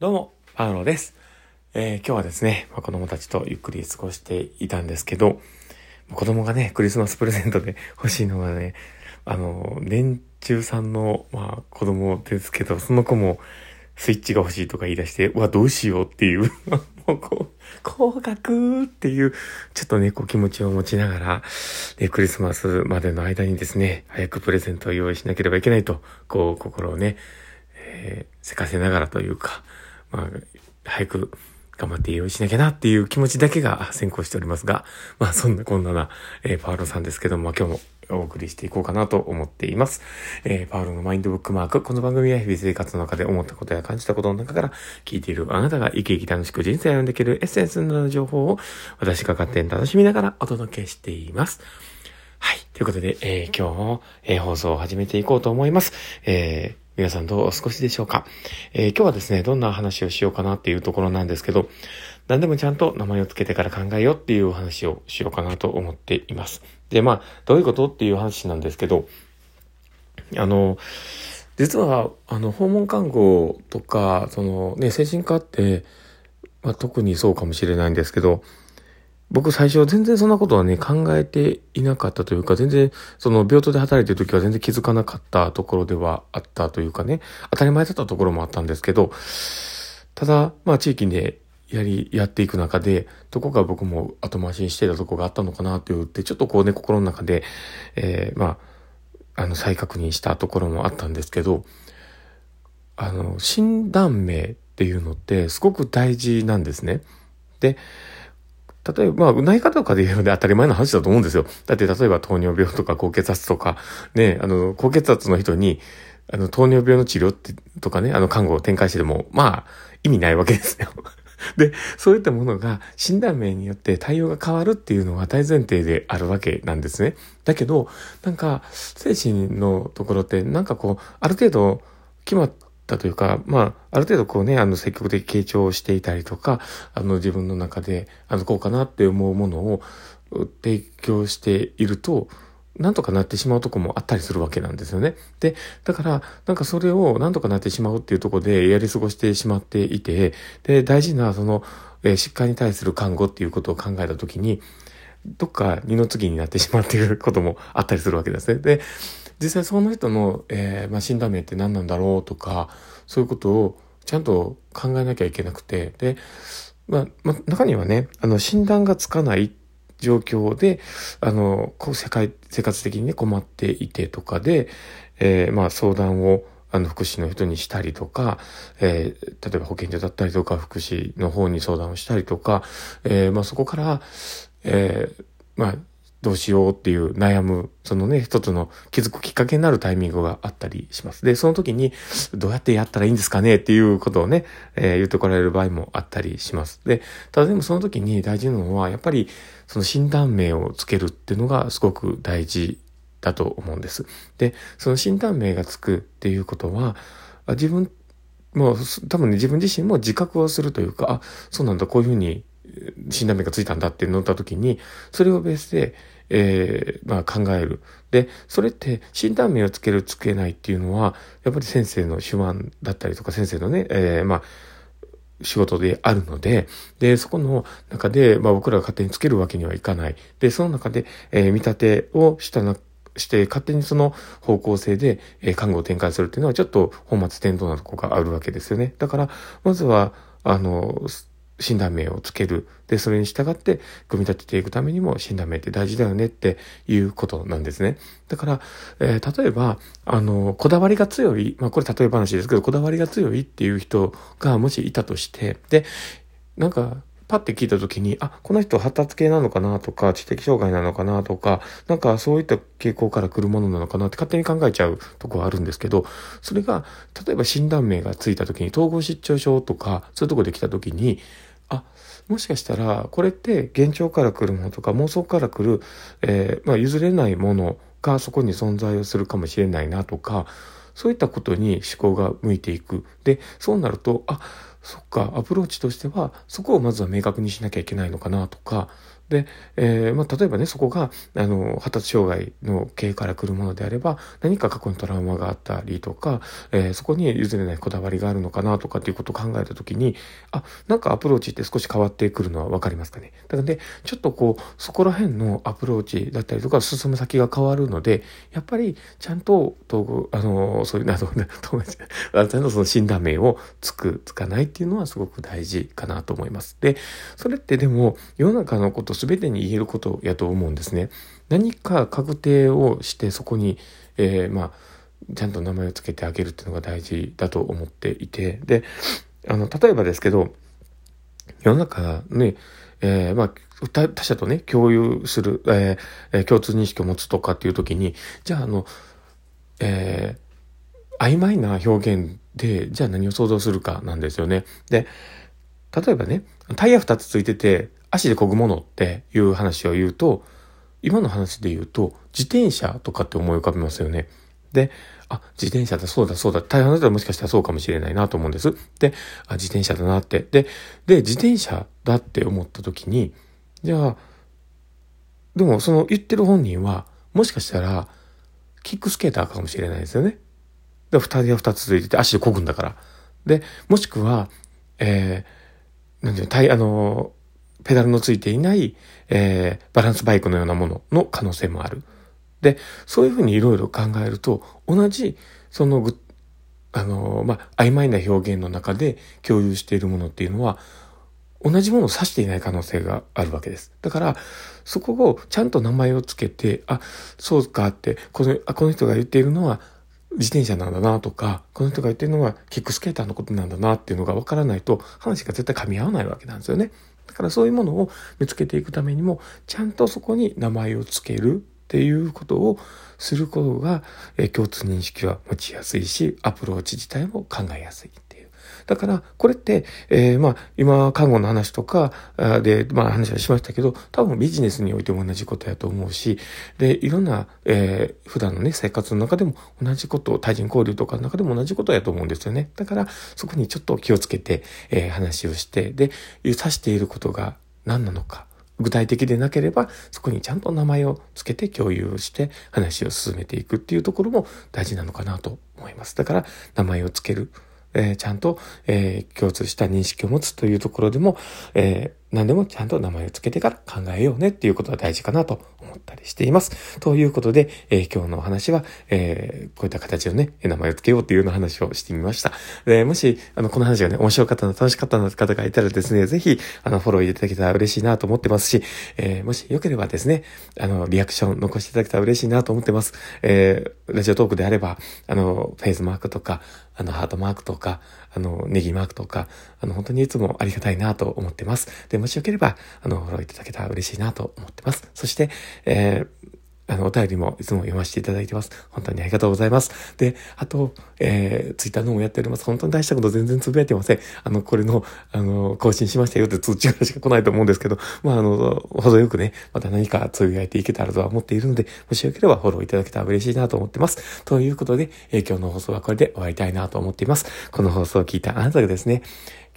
どうも、パウロです。えー今日はですね、まあ、子供たちとゆっくり過ごしていたんですけど、子供がね、クリスマスプレゼントで 欲しいのがね、あの、年中さんの、まあ、子供ですけど、その子もスイッチが欲しいとか言い出して、うわ、どうしようっていう、もうこう、高額っていう、ちょっとね、こう気持ちを持ちながら、で、クリスマスまでの間にですね、早くプレゼントを用意しなければいけないと、こう、心をね、えーせかせながらというか、まあ、早く頑張って用意しなきゃなっていう気持ちだけが先行しておりますが、まあそんなこんなな、えーパウロさんですけども、今日もお送りしていこうかなと思っています。えーパウロのマインドブックマーク。この番組は日々生活の中で思ったことや感じたことの中から聞いているあなたが生き生き楽しく人生を歩んでいけるエッセンスなどの情報を私が勝手に楽しみながらお届けしています。はい。ということで、えー今日も、え放送を始めていこうと思います。えー皆さんどうお過ごしでしょうか、えー今日はですね、どんな話をしようかなっていうところなんですけど、何でもちゃんと名前を付けてから考えようっていうお話をしようかなと思っています。で、まあ、どういうことっていう話なんですけど、あの、実は、あの、訪問看護とか、そのね、精神科って、まあ、特にそうかもしれないんですけど、僕最初は全然そんなことはね、考えていなかったというか、全然、その病棟で働いてる時は全然気づかなかったところではあったというかね、当たり前だったところもあったんですけど、ただ、まあ地域でやり、やっていく中で、どこか僕も後回しにしてたとこがあったのかなって言って、ちょっとこうね、心の中で、えーまあ、あの、再確認したところもあったんですけど、あの、診断名っていうのってすごく大事なんですね。で、例えば、まあ、内科とかで言うので当たり前の話だと思うんですよ。だって、例えば糖尿病とか高血圧とか、ね、あの、高血圧の人に、あの、糖尿病の治療って、とかね、あの、看護を展開してでも、まあ、意味ないわけですよ。で、そういったものが診断名によって対応が変わるっていうのは大前提であるわけなんですね。だけど、なんか、精神のところって、なんかこう、ある程度決まったというか、まあ、ある程度こうね、あの、積極的傾聴していたりとか、あの、自分の中で、あの、こうかなって思うものを提供していると、なんとかなってしまうとこもあったりするわけなんですよね。で、だから、なんかそれをなんとかなってしまうっていうとこでやり過ごしてしまっていて、で、大事なその、えー疾患に対する看護っていうことを考えたときに、どっか二の次になってしまっていうこともあったりするわけですね。で、実際その人の、えーまあ、診断名って何なんだろうとか、そういうことをちゃんと考えなきゃいけなくて、で、まあ、まあ、中にはね、あの、診断がつかない状況で、あの、こう世界、生活的にね、困っていてとかで、えーまあ、相談を、あの、福祉の人にしたりとか、えー例えば保健所だったりとか、福祉の方に相談をしたりとか、えーまあ、そこから、えーまあ、どうしようっていう悩む、そのね、一つの気づくきっかけになるタイミングがあったりします。で、その時に、どうやってやったらいいんですかねっていうことをね、えー言ってこられる場合もあったりします。で、ただでもその時に大事なのは、やっぱり、その診断名をつけるっていうのがすごく大事だと思うんです。で、その診断名がつくっていうことは、自分、もう多分ね、自分自身も自覚をするというか、あ、そうなんだ、こういうふうに診断名がついたんだって乗った時に、それをベースで、えーまあ考える。で、それって診断名をつけるつけないっていうのは、やっぱり先生の手腕だったりとか、先生のね、えーまあ、仕事であるので、で、そこの中で、まあ僕らが勝手につけるわけにはいかない。で、その中で、えー見立てをしたな、して、勝手にその方向性で、えー看護を展開するっていうのは、ちょっと本末転倒なとこがあるわけですよね。だから、まずは、あの、診断名をつける。で、それに従って、組み立てていくためにも診断名って大事だよねっていうことなんですね。だから、えー例えば、あの、こだわりが強い、まあこれ例え話ですけど、こだわりが強いっていう人がもしいたとして、で、なんか、パッて聞いたときに、あ、この人発達系なのかなとか、知的障害なのかなとか、なんかそういった傾向から来るものなのかなって勝手に考えちゃうとこはあるんですけど、それが、例えば診断名がついたときに、統合失調症とか、そういうとこで来たときに、もしかしたら、これって幻聴から来るものとか妄想から来る、えーまあ譲れないものがそこに存在をするかもしれないなとか、そういったことに思考が向いていく。で、そうなると、あ、そっか、アプローチとしては、そこをまずは明確にしなきゃいけないのかなとか、で、えー、まあ、例えばね、そこが、あの、発達障害の経営から来るものであれば、何か過去にトラウマがあったりとか、えー、そこに譲れないこだわりがあるのかなとかっていうことを考えたときに、あ、なんかアプローチって少し変わってくるのはわかりますかね。だからね、ちょっとこう、そこら辺のアプローチだったりとか、進む先が変わるので、やっぱり、ちゃんと、とあの、そういう、など、ちゃんとその診断名をつく、つかないっていうのはすごく大事かなと思います。で、それってでも、世の中のこと全てに言えることやと思うんですね。何か確定をしてそこに、えー、まあ、ちゃんと名前を付けてあげるっていうのが大事だと思っていて、で、あの、例えばですけど、世の中ね、えー、まあ、他者とね、共有する、えー、共通認識を持つとかっていう時に、じゃあ、あの、えー、曖昧な表現で、じゃあ何を想像するかなんですよね。で、例えばね、タイヤ二つついてて、足で漕ぐものっていう話を言うと、今の話で言うと、自転車とかって思い浮かびますよね。で、あ、自転車だ、そうだ、そうだ、大半の人はもしかしたらそうかもしれないなと思うんです。で、あ、自転車だなって。で、で、自転車だって思った時に、じゃあ、でもその言ってる本人は、もしかしたら、キックスケーターかもしれないですよね。で、二人が二つついてて足で漕ぐんだから。で、もしくは、えー、なんていうの、あの、ペダルのついていない、えー、バランスバイクのようなものの可能性もある。で、そういうふうにいろいろ考えると、同じ、そのぐ、あの、まあ、曖昧な表現の中で共有しているものっていうのは、同じものを指していない可能性があるわけです。だから、そこをちゃんと名前をつけて、あ、そうかって、この、あ、この人が言っているのは自転車なんだなとか、この人が言ってるのはキックスケーターのことなんだなっていうのがわからないと、話が絶対噛み合わないわけなんですよね。だからそういうものを見つけていくためにも、ちゃんとそこに名前を付けるっていうことをすることが、え共通認識は持ちやすいし、アプローチ自体も考えやすい。だから、これって、えー、まあ、今、看護の話とかで、まあ、話はしましたけど、多分ビジネスにおいても同じことやと思うし、で、いろんな、えー、普段のね、生活の中でも同じこと、対人交流とかの中でも同じことやと思うんですよね。だから、そこにちょっと気をつけて、えー、話をして、で、指していることが何なのか、具体的でなければ、そこにちゃんと名前を付けて共有して話を進めていくっていうところも大事なのかなと思います。だから、名前を付ける。えー、ちゃんと、えー、共通した認識を持つというところでも、えー、何でもちゃんと名前を付けてから考えようねっていうことが大事かなと思ったりしています。ということで、えー、今日のお話は、えー、こういった形のね、名前を付けようっていうような話をしてみました。でもし、あの、この話がね、面白かったな、楽しかったな方がいたらですね、ぜひ、あの、フォローいただけたら嬉しいなと思ってますし、えー、もしよければですね、あの、リアクション残していただけたら嬉しいなと思ってます。え、ラジオトークであれば、あの、フェイスマークとか、あの、ハートマークとか、あの、ネギマークとか、あの、本当にいつもありがたいなと思ってます。で、もしよければ、あの、フォローいただけたら嬉しいなと思ってます。そして、えーあの、お便りもいつも読ませていただいてます。本当にありがとうございます。で、あと、えー、ツイッターのもやっております。本当に大したこと全然つぶやいてません。あの、これの、あの、更新しましたよって通知がしか来ないと思うんですけど、まあ、あの、程よくね、また何かつぶやいていけたらとは思っているので、もしよければフォローいただけたら嬉しいなと思ってます。ということで、えー、今日の放送はこれで終わりたいなと思っています。この放送を聞いたあなたがですね、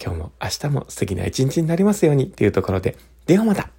今日も明日も素敵な一日になりますようにっていうところで、ではまた